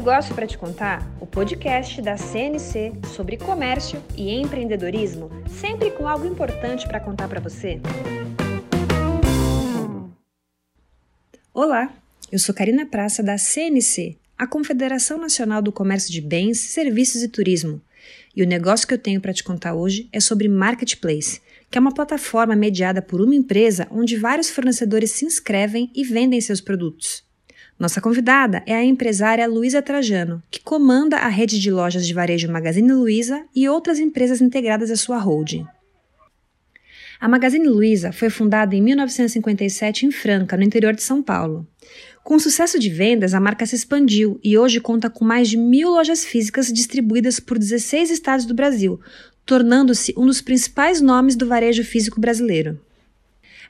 Negócio para te contar, o podcast da CNC sobre comércio e empreendedorismo, sempre com algo importante para contar para você. Olá, eu sou Karina Praça da CNC, a Confederação Nacional do Comércio de Bens, Serviços e Turismo. E o negócio que eu tenho para te contar hoje é sobre Marketplace, que é uma plataforma mediada por uma empresa onde vários fornecedores se inscrevem e vendem seus produtos. Nossa convidada é a empresária Luísa Trajano, que comanda a rede de lojas de varejo Magazine Luiza e outras empresas integradas à sua holding. A Magazine Luiza foi fundada em 1957 em Franca, no interior de São Paulo. Com o sucesso de vendas, a marca se expandiu e hoje conta com mais de mil lojas físicas distribuídas por 16 estados do Brasil, tornando-se um dos principais nomes do varejo físico brasileiro.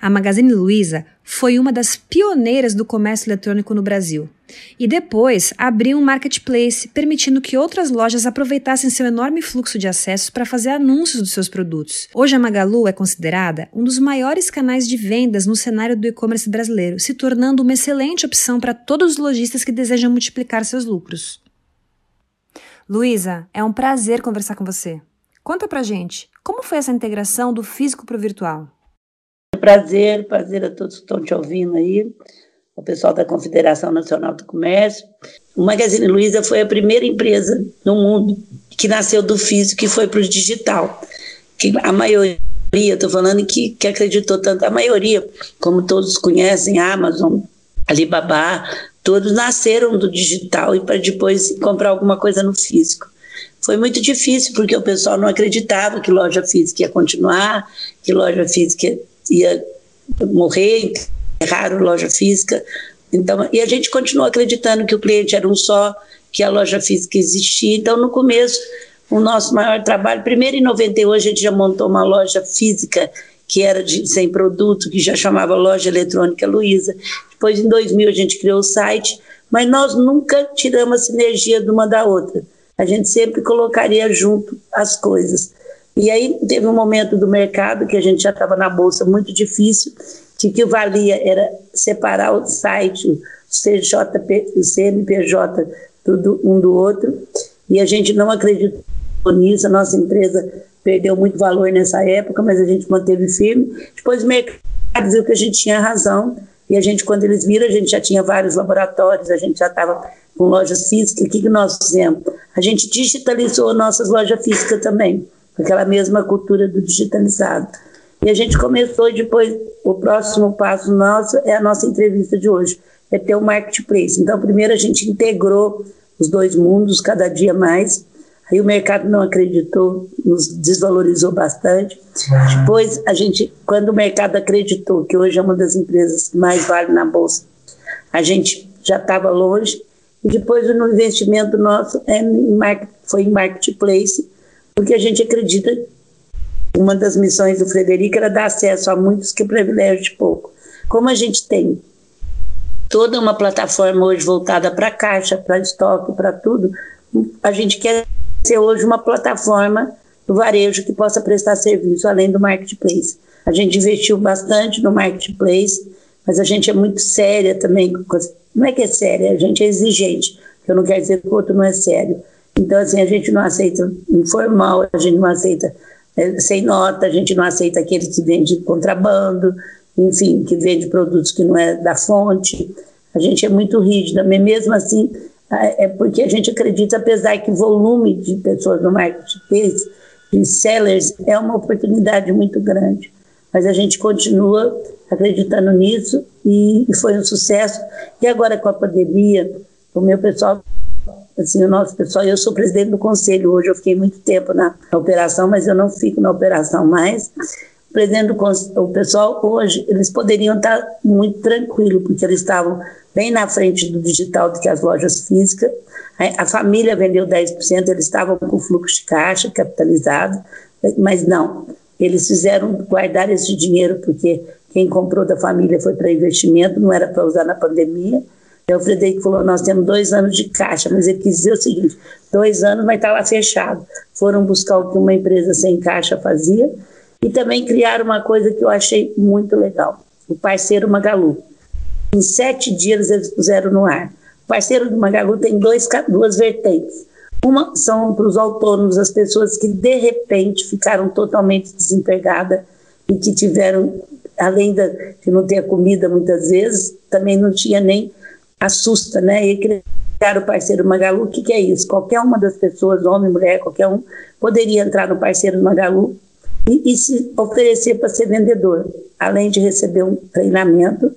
A Magazine Luiza foi uma das pioneiras do comércio eletrônico no Brasil. E depois abriu um marketplace, permitindo que outras lojas aproveitassem seu enorme fluxo de acessos para fazer anúncios dos seus produtos. Hoje a Magalu é considerada um dos maiores canais de vendas no cenário do e-commerce brasileiro, se tornando uma excelente opção para todos os lojistas que desejam multiplicar seus lucros. Luísa, é um prazer conversar com você. Conta pra gente, como foi essa integração do físico para o virtual? Prazer, prazer a todos que estão te ouvindo aí, o pessoal da Confederação Nacional do Comércio. O Magazine Luiza foi a primeira empresa no mundo que nasceu do físico e foi para o digital. Que a maioria, estou falando que, que acreditou tanto, a maioria, como todos conhecem, Amazon, Alibaba, todos nasceram do digital e para depois comprar alguma coisa no físico. Foi muito difícil porque o pessoal não acreditava que loja física ia continuar, que loja física ia morrer, enterraram loja física. Então, e a gente continuou acreditando que o cliente era um só, que a loja física existia. Então, no começo, o nosso maior trabalho, primeiro em 91 a gente já montou uma loja física que era de, sem produto, que já chamava Loja Eletrônica Luiza. Depois, em 2000, a gente criou o site, mas nós nunca tiramos a sinergia de uma da outra. A gente sempre colocaria junto as coisas. E aí teve um momento do mercado que a gente já estava na bolsa muito difícil, que que valia era separar o site, o CJP, o CNPJ tudo um do outro, e a gente não acreditou nisso, a nossa empresa perdeu muito valor nessa época, mas a gente manteve firme. Depois o mercado viu que a gente tinha razão, e a gente, quando eles viram, a gente já tinha vários laboratórios, a gente já estava com lojas físicas. O que, que nós fizemos? A gente digitalizou nossas lojas físicas também aquela mesma cultura do digitalizado. E a gente começou e depois, o próximo passo nosso é a nossa entrevista de hoje, é ter o marketplace. Então, primeiro a gente integrou os dois mundos cada dia mais, aí o mercado não acreditou, nos desvalorizou bastante. Depois, a gente, quando o mercado acreditou, que hoje é uma das empresas que mais vale na Bolsa, a gente já estava longe, e depois o investimento nosso é em foi em marketplace, porque a gente acredita uma das missões do Frederico era dar acesso a muitos que privilégio de pouco. Como a gente tem toda uma plataforma hoje voltada para caixa, para estoque, para tudo, a gente quer ser hoje uma plataforma do varejo que possa prestar serviço além do marketplace. A gente investiu bastante no marketplace, mas a gente é muito séria também. Não é que é séria, a gente é exigente. Eu não quero dizer que o outro não é sério. Então, assim, a gente não aceita informal, a gente não aceita é, sem nota, a gente não aceita aquele que vende contrabando, enfim, que vende produtos que não é da fonte. A gente é muito rígida, mas mesmo assim, é porque a gente acredita, apesar que o volume de pessoas no marketplace, de sellers, é uma oportunidade muito grande. Mas a gente continua acreditando nisso e, foi um sucesso. E agora com a pandemia, o meu pessoal assim, o nosso pessoal, eu sou presidente do conselho hoje, eu fiquei muito tempo na, operação, mas eu não fico na operação mais. O presidente do conselho, o pessoal hoje, eles poderiam estar muito tranquilo, porque eles estavam bem na frente do digital do que as lojas físicas. A família vendeu 10%, eles estavam com fluxo de caixa capitalizado, mas não, eles fizeram guardar esse dinheiro porque quem comprou da família foi para investimento, não era para usar na pandemia. O Frederico falou: nós temos dois anos de caixa, mas ele quis dizer o seguinte: dois anos vai estar lá fechado. Foram buscar o que uma empresa sem caixa fazia e também criaram uma coisa que eu achei muito legal: o parceiro Magalu. Em sete dias eles puseram no ar. parceiro do Magalu tem dois, duas vertentes. Uma são para os autônomos, as pessoas que de repente ficaram totalmente desempregadas e que tiveram, além de não ter comida muitas vezes, também não tinha nem assusta, né? E criaram o parceiro Magalu. O que, que é isso? Qualquer uma das pessoas, homem, mulher, qualquer um, poderia entrar no parceiro Magalu e, e se oferecer para ser vendedor, além de receber um treinamento,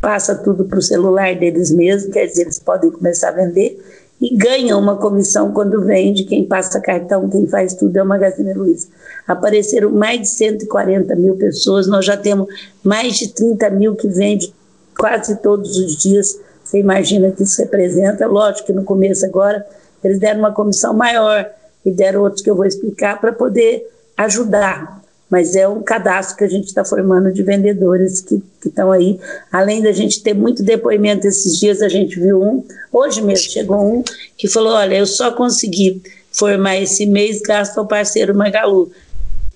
passa tudo para o celular deles mesmos, quer dizer, eles podem começar a vender e ganham uma comissão quando vende, quem passa cartão, quem faz tudo é o Magazine Luiza. Apareceram mais de 140 mil pessoas, nós já temos mais de 30 mil que vende quase todos os dias, você imagina que isso representa, lógico que no começo agora eles deram uma comissão maior e deram outros que eu vou explicar para poder ajudar, mas é um cadastro que a gente está formando de vendedores que estão aí. Além da gente ter muito depoimento esses dias, a gente viu um, hoje mesmo chegou um, que falou: Olha, eu só consegui formar esse mês, gasto ao parceiro Magalu,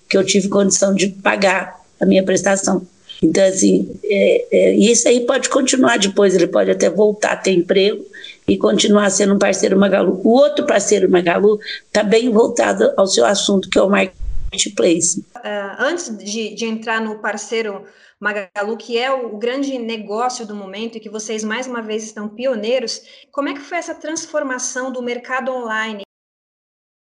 que eu tive condição de pagar a minha prestação. Então, assim, é, é, isso aí pode continuar depois, ele pode até voltar a ter emprego e continuar sendo um parceiro Magalu. O outro parceiro Magalu está bem voltado ao seu assunto, que é o marketplace. Uh, antes de, de entrar no parceiro Magalu, que é o grande negócio do momento e que vocês mais uma vez estão pioneiros, como é que foi essa transformação do mercado online?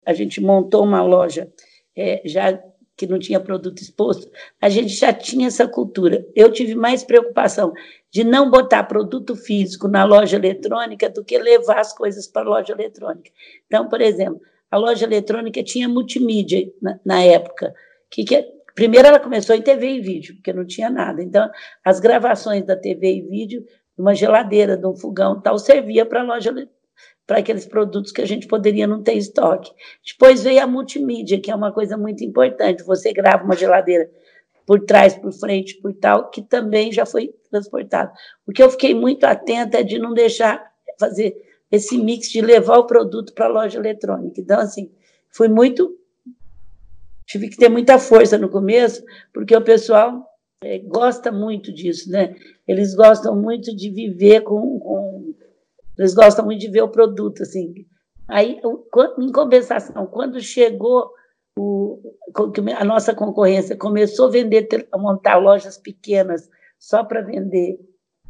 A gente montou uma loja é, já que não tinha produto exposto, a gente já tinha essa cultura. Eu tive mais preocupação de não botar produto físico na loja eletrônica do que levar as coisas para a loja eletrônica. Então, por exemplo, a loja eletrônica tinha multimídia na, na época. Que, que, primeiro ela começou em TV e vídeo, porque não tinha nada. Então, as gravações da TV e vídeo, uma geladeira, de um fogão tal, servia para a loja para aqueles produtos que a gente poderia não ter estoque. Depois veio a multimídia, que é uma coisa muito importante. Você grava uma geladeira por trás, por frente, por tal, que também já foi transportado. O que eu fiquei muito atenta é de não deixar fazer esse mix de levar o produto para a loja eletrônica. Então, assim, foi muito. Tive que ter muita força no começo, porque o pessoal é, gosta muito disso, né? Eles gostam muito de viver com, com, Eles gostam muito de ver o produto, assim. Aí, em compensação, quando chegou o, a nossa concorrência começou a vender, a montar lojas pequenas só para vender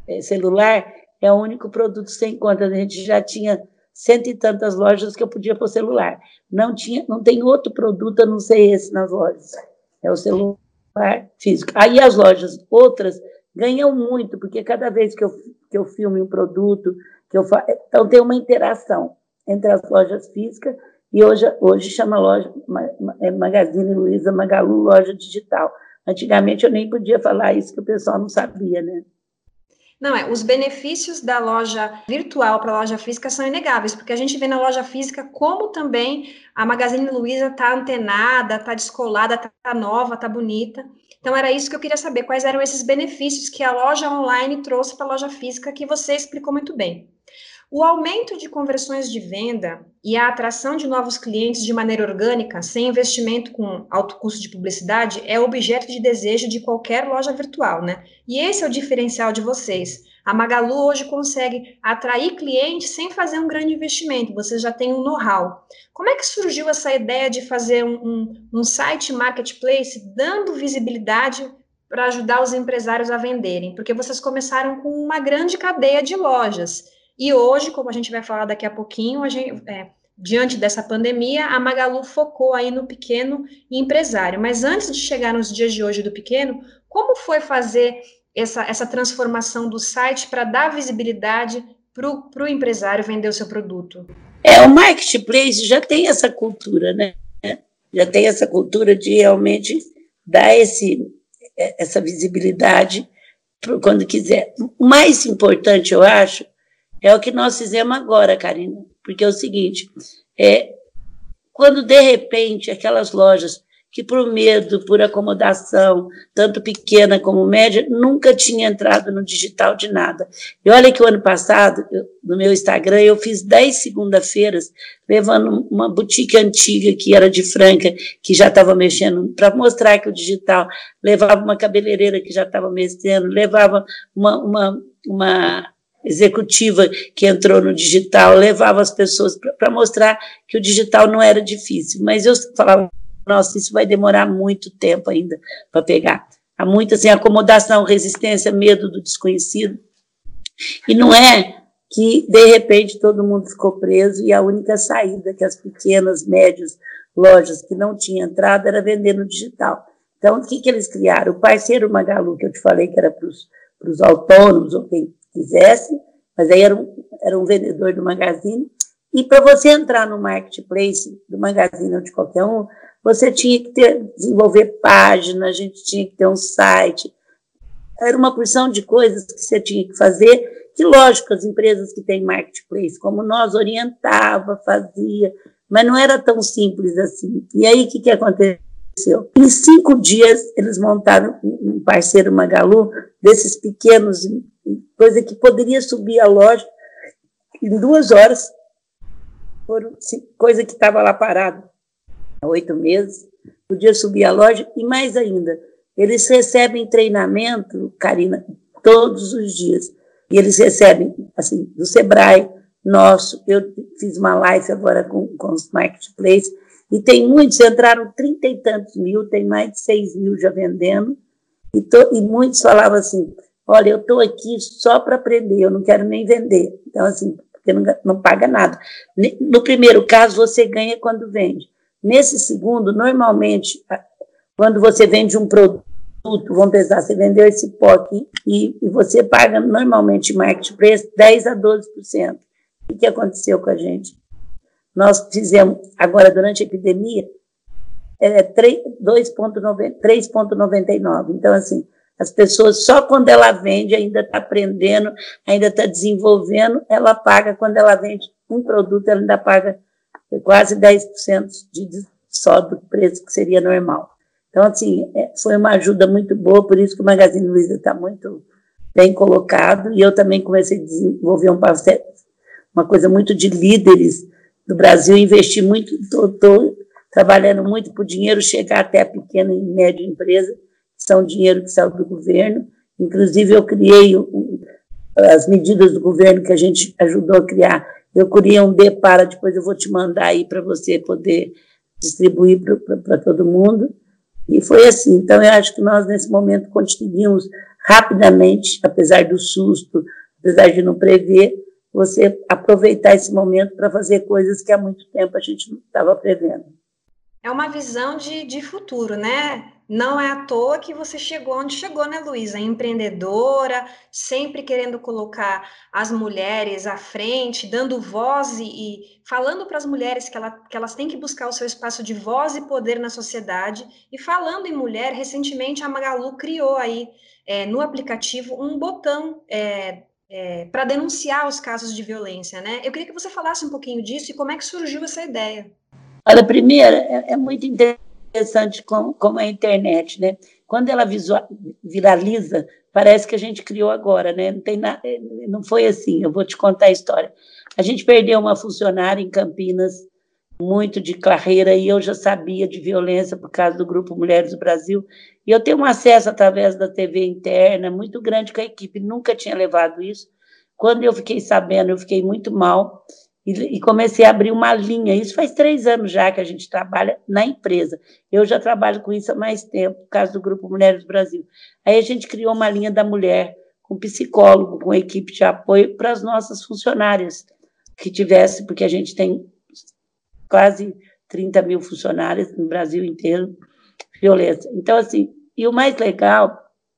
é, celular, é o único produto sem conta. A gente já tinha cento e tantas lojas que eu podia pôr celular. Não tinha, não tem outro produto a não ser esse nas lojas. É o celular físico. Aí as lojas outras ganham muito, porque cada vez que eu, que eu filme um produto, que eu então tem uma interação entre as lojas físicas e hoje, hoje chama loja é Magazine Luiza Magalu Loja Digital. Antigamente eu nem podia falar isso que o pessoal não sabia, né? Não, é, os benefícios da loja virtual para a loja física são inegáveis, porque a gente vê na loja física como também a Magazine Luiza está antenada, está descolada, está nova, está bonita. Então era isso que eu queria saber, quais eram esses benefícios que a loja online trouxe para a loja física, que você explicou muito bem. O aumento de conversões de venda e a atração de novos clientes de maneira orgânica, sem investimento com alto custo de publicidade, é objeto de desejo de qualquer loja virtual, né? E esse é o diferencial de vocês. A Magalu hoje consegue atrair clientes sem fazer um grande investimento, vocês já têm um know-how. Como é que surgiu essa ideia de fazer um, um, um site marketplace dando visibilidade para ajudar os empresários a venderem? Porque vocês começaram com uma grande cadeia de lojas. E hoje, como a gente vai falar daqui a pouquinho, a gente, é, diante dessa pandemia, a Magalu focou aí no pequeno empresário. Mas antes de chegar nos dias de hoje do pequeno, como foi fazer essa, essa transformação do site para dar visibilidade para o empresário vender o seu produto? É, o marketplace já tem essa cultura, né? Já tem essa cultura de realmente dar esse, essa visibilidade quando quiser. O mais importante, eu acho, é o que nós fizemos agora, Karina, porque é o seguinte: é, quando de repente aquelas lojas que por medo, por acomodação, tanto pequena como média, nunca tinha entrado no digital de nada. E olha que o ano passado, eu, no meu Instagram, eu fiz 10 segunda-feiras levando uma boutique antiga que era de Franca, que já estava mexendo, para mostrar que o digital levava uma cabeleireira que já estava mexendo, levava uma, uma, uma executiva que entrou no digital, levava as pessoas para mostrar que o digital não era difícil. Mas eu falava, nossa, isso vai demorar muito tempo ainda para pegar. Há muita assim, acomodação, resistência, medo do desconhecido. E não é que, de repente, todo mundo ficou preso e a única saída que as pequenas, médias lojas que não tinham entrada era vender no digital. Então, o que, que eles criaram? O parceiro Magalu, que eu te falei que era para os autônomos ou quem quisesse, mas aí era um, era um vendedor do Magazine. E para você entrar no marketplace do Magazine ou de qualquer um, você tinha que ter, desenvolver página, a gente tinha que ter um site. Era uma porção de coisas que você tinha que fazer, que, lógico, as empresas que têm marketplace, como nós, orientava, fazia, mas não era tão simples assim. E aí, o que, que aconteceu? Em cinco dias, eles montaram um parceiro Magalu, desses pequenos, coisa que poderia subir a loja em duas horas, coisa que estava lá parada há oito meses, podia subir a loja, e mais ainda, eles recebem treinamento, Karina, todos os dias. E eles recebem, assim, do Sebrae, nosso, eu fiz uma live agora com, com os marketplaces, e tem muitos, entraram trinta e tantos mil, tem mais de seis mil já vendendo, e, to, e muitos falavam assim, olha, eu estou aqui só para aprender, eu não quero nem vender. Então, assim, porque não, não paga nada. No primeiro caso, você ganha quando vende. Nesse segundo, normalmente, quando você vende um produto, vamos pensar, você vendeu esse pó aqui e, e você paga normalmente marketplace 10 a 12%. O que aconteceu com a gente? Nós fizemos, agora durante a epidemia, é 3,99. Então, assim, as pessoas, só quando ela vende, ainda está aprendendo, ainda está desenvolvendo, ela paga. Quando ela vende um produto, ela ainda paga quase 10% de, só do preço que seria normal. Então, assim, é, foi uma ajuda muito boa, por isso que o Magazine Luiza está muito bem colocado, e eu também comecei a desenvolver um parceiro, uma coisa muito de líderes do Brasil, investir muito, estou trabalhando muito para o dinheiro chegar até a pequena e média empresa, são dinheiro que saiu do governo, inclusive eu criei as medidas do governo que a gente ajudou a criar, eu criei um para depois eu vou te mandar aí para você poder distribuir para todo mundo. E foi assim. Então, eu acho que nós, nesse momento, conseguimos rapidamente, apesar do susto, apesar de não prever, você aproveitar esse momento para fazer coisas que há muito tempo a gente não estava prevendo. É uma visão de, de futuro, né? Não é à toa que você chegou onde chegou, né, Luísa? Empreendedora, sempre querendo colocar as mulheres à frente, dando voz e, e falando para as mulheres que, ela, que, elas têm que buscar o seu espaço de voz e poder na sociedade. E falando em mulher, recentemente a Magalu criou aí é, no aplicativo um botão é, é, para denunciar os casos de violência, né? Eu queria que você falasse um pouquinho disso e como é que surgiu essa ideia. Olha, primeiro, é, é muito interessante como, como é a internet, né? Quando ela visual, viraliza, parece que a gente criou agora, né? Não tem nada, não foi assim. Eu vou te contar a história. A gente perdeu uma funcionária em Campinas, muito de carreira, e eu já sabia de violência por causa do Grupo Mulheres do Brasil. E eu tenho um acesso através da TV interna muito grande com a equipe, nunca tinha levado isso. Quando eu fiquei sabendo, eu fiquei muito mal e, e, comecei a abrir uma linha. Isso faz três anos já que a gente trabalha na empresa. Eu já trabalho com isso há mais tempo, por causa do Grupo Mulheres do Brasil. Aí a gente criou uma linha da mulher, com psicólogo, com equipe de apoio para as nossas funcionárias que tivesse, porque a gente tem quase 30 mil funcionários no Brasil inteiro, violência. Então, assim, e o mais legal,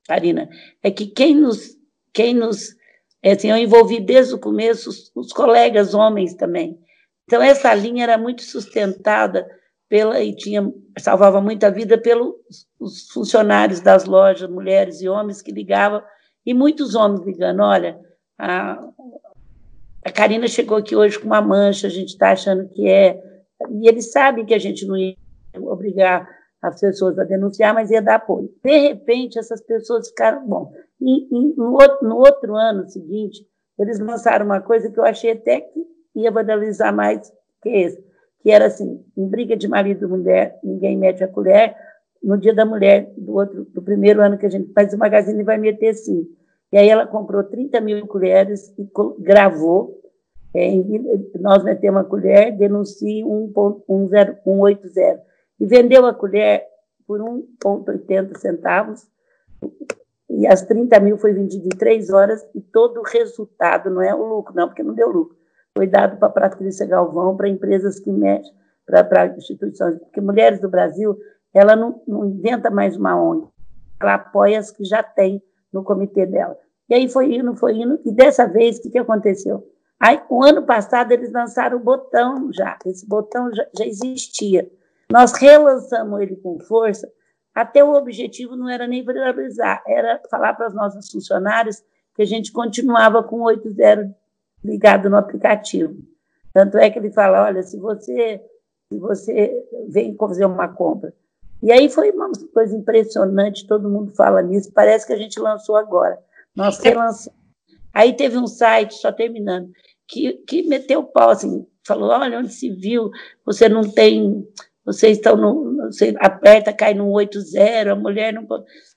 Karina, é que quem nos, quem nos é, assim, eu envolvi desde o começo os, os, colegas homens também. Então, essa linha era muito sustentada pela, e tinha, salvava muita vida pelos os funcionários das lojas, mulheres e homens que ligavam, e muitos homens ligando: olha, a, a Karina chegou aqui hoje com uma mancha, a gente está achando que é. E eles sabem que a gente não ia obrigar as pessoas a denunciar, mas ia dar apoio. De repente, essas pessoas ficaram, bom, e, e no, outro, no, outro, ano seguinte, eles lançaram uma coisa que eu achei até que ia vandalizar mais que esse, que era assim, em briga de marido e mulher, ninguém mete a colher, no dia da mulher, do outro, do primeiro ano que a gente faz o Magazine vai meter assim, E aí ela comprou 30 mil colheres e gravou. É, nós metemos a colher, denuncie 1.80 e vendeu a colher por 1,80 centavos. E as 30 mil foi vendido em três horas e todo o resultado, não é o lucro, não, porque não deu lucro, foi dado para a Patrícia Galvão, para empresas que mexem, para instituições. Porque Mulheres do Brasil, ela não, não inventa mais uma ONG, ela apoia as que já tem no comitê dela. E aí foi indo, foi indo, e dessa vez, o que, que aconteceu? Aí, o ano passado, eles lançaram o botão já, esse botão já, já existia. Nós relançamos ele com força, até o objetivo não era nem valorizar, era falar para os nossos funcionários que a gente continuava com o 80 ligado no aplicativo. Tanto é que ele fala, olha, se você, se você vem fazer uma compra. E aí foi uma coisa impressionante, todo mundo fala nisso, parece que a gente lançou agora. Nós relançamos. Aí teve um site, só terminando, que, que meteu o pau, assim, falou, olha, onde se viu, você não tem vocês estão no. Você aperta, cai no 80, a mulher não.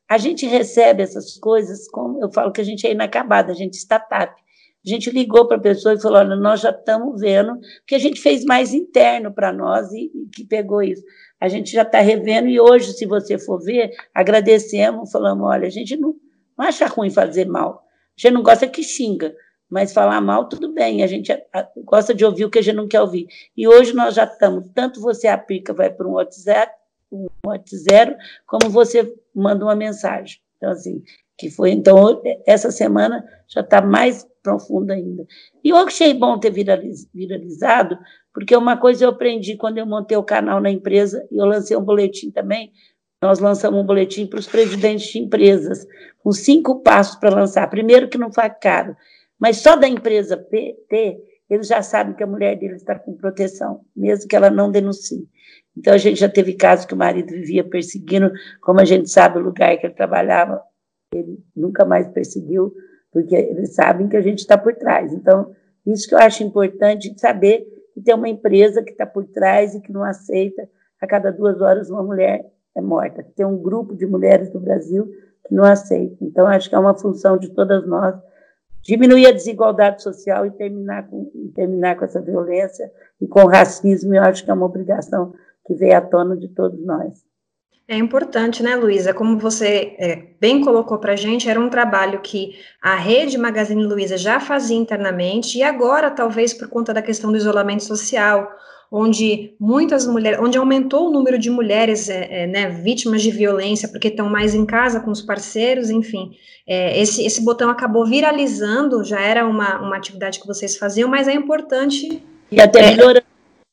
A gente recebe essas coisas, como eu falo que a gente é inacabada, a gente está tap. A gente ligou para a pessoa e falou: olha, nós já estamos vendo, porque a gente fez mais interno para nós e, e, que pegou isso. A gente já está revendo e hoje, se você for ver, agradecemos, falamos: olha, a gente não, não acha ruim fazer mal. A gente não gosta que xinga, mas falar mal, tudo bem, a gente gosta de ouvir o que a gente não quer ouvir. E hoje nós já estamos, tanto você aplica, vai para um WhatsApp, um WhatsApp, como você manda uma mensagem. Então, assim, que foi, então, essa semana já está mais profunda ainda. E eu achei bom ter viralizado, porque uma coisa eu aprendi quando eu montei o canal na empresa, e eu lancei um boletim também, nós lançamos um boletim para os presidentes de empresas, com cinco passos para lançar. Primeiro, que não foi caro. Mas só da empresa ter, eles já sabem que a mulher dele está com proteção, mesmo que ela não denuncie. Então, a gente já teve casos que o marido vivia perseguindo, como a gente sabe o lugar que ele trabalhava, ele nunca mais perseguiu, porque eles sabem que a gente está por trás. Então, isso que eu acho importante, saber que tem uma empresa que está por trás e que não aceita a cada duas horas uma mulher é morta. Tem um grupo de mulheres do Brasil que não aceita. Então, acho que é uma função de todas nós diminuir a desigualdade social e terminar com, e terminar com essa violência e com o racismo, eu acho que é uma obrigação que veio à tona de todos nós. É importante, né, Luísa? Como você é, bem colocou para a gente, era um trabalho que a rede Magazine Luiza já fazia internamente e agora, talvez por conta da questão do isolamento social, onde muitas mulheres, onde aumentou o número de mulheres é, é, né, vítimas de violência, porque estão mais em casa com os parceiros, enfim. É, esse, esse botão acabou viralizando, já era uma, uma atividade que vocês faziam, mas é importante. E até é, melhorando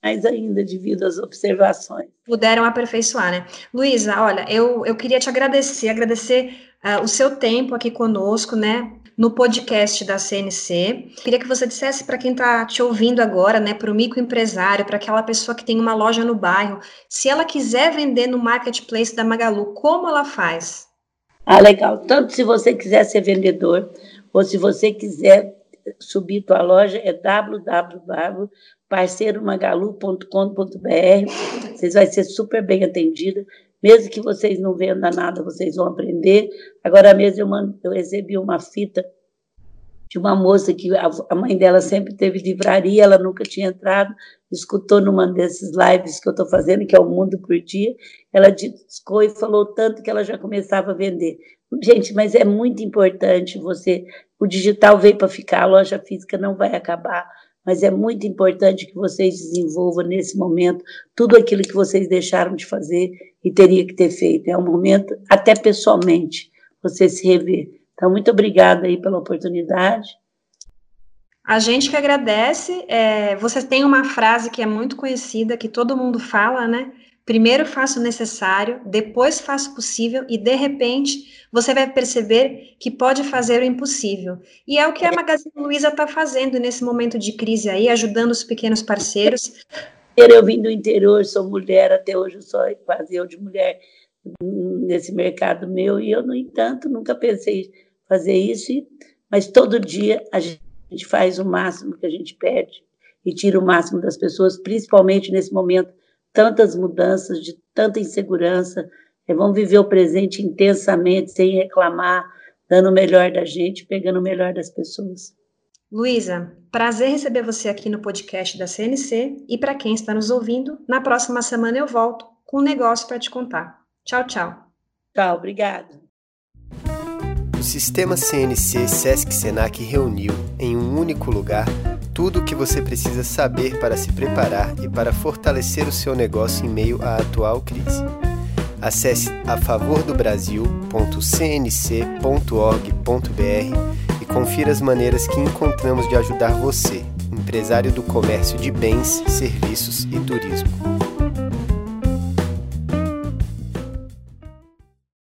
mais ainda devido às observações. Puderam aperfeiçoar, né? Luísa, olha, eu, eu queria te agradecer, agradecer uh, o seu tempo aqui conosco, né? no podcast da CNC. Queria que você dissesse para quem está te ouvindo agora, né, para o microempresário, para aquela pessoa que tem uma loja no bairro, se ela quiser vender no marketplace da Magalu, como ela faz? Ah, legal. Tanto se você quiser ser vendedor, ou se você quiser subir tua loja, é www.parceiromagalu.com.br. Vocês vai ser super bem atendida. Mesmo que vocês não vendam nada, vocês vão aprender. Agora mesmo eu, mando, eu recebi uma fita de uma moça que a, a mãe dela sempre teve livraria, ela nunca tinha entrado, escutou numa desses lives que eu estou fazendo, que é o Mundo por Dia, ela discou e falou tanto que ela já começava a vender. Gente, mas é muito importante você. O digital veio para ficar, a loja física não vai acabar mas é muito importante que vocês desenvolvam nesse momento tudo aquilo que vocês deixaram de fazer e teria que ter feito. É um momento, até pessoalmente, você se rever. Então, muito obrigada aí pela oportunidade. A gente que agradece. É, você tem uma frase que é muito conhecida, que todo mundo fala, né? Primeiro faça o necessário, depois faça o possível e de repente você vai perceber que pode fazer o impossível. E é o que a Magazine Luiza está fazendo nesse momento de crise aí, ajudando os pequenos parceiros. Eu vim do interior, sou mulher, até hoje eu sou quase eu de mulher nesse mercado meu, e eu, no entanto, nunca pensei fazer isso, mas todo dia a gente faz o máximo que a gente pede e tira o máximo das pessoas, principalmente nesse momento tantas mudanças, de tanta insegurança. É, vamos viver o presente intensamente, sem reclamar. dando o melhor da gente, pegando o melhor das pessoas. Luísa, prazer receber você aqui no podcast da CNC e para quem está nos ouvindo, na próxima semana eu volto com um negócio para te contar. Tchau, tchau. Tchau, obrigado. O sistema CNC Sesc Senac reuniu em um único lugar tudo o que você precisa saber para se preparar e para fortalecer o seu negócio em meio à atual crise. Acesse afavordobrasil.cnc.org.br confira as maneiras que encontramos de ajudar você, empresário do comércio de bens, serviços e turismo.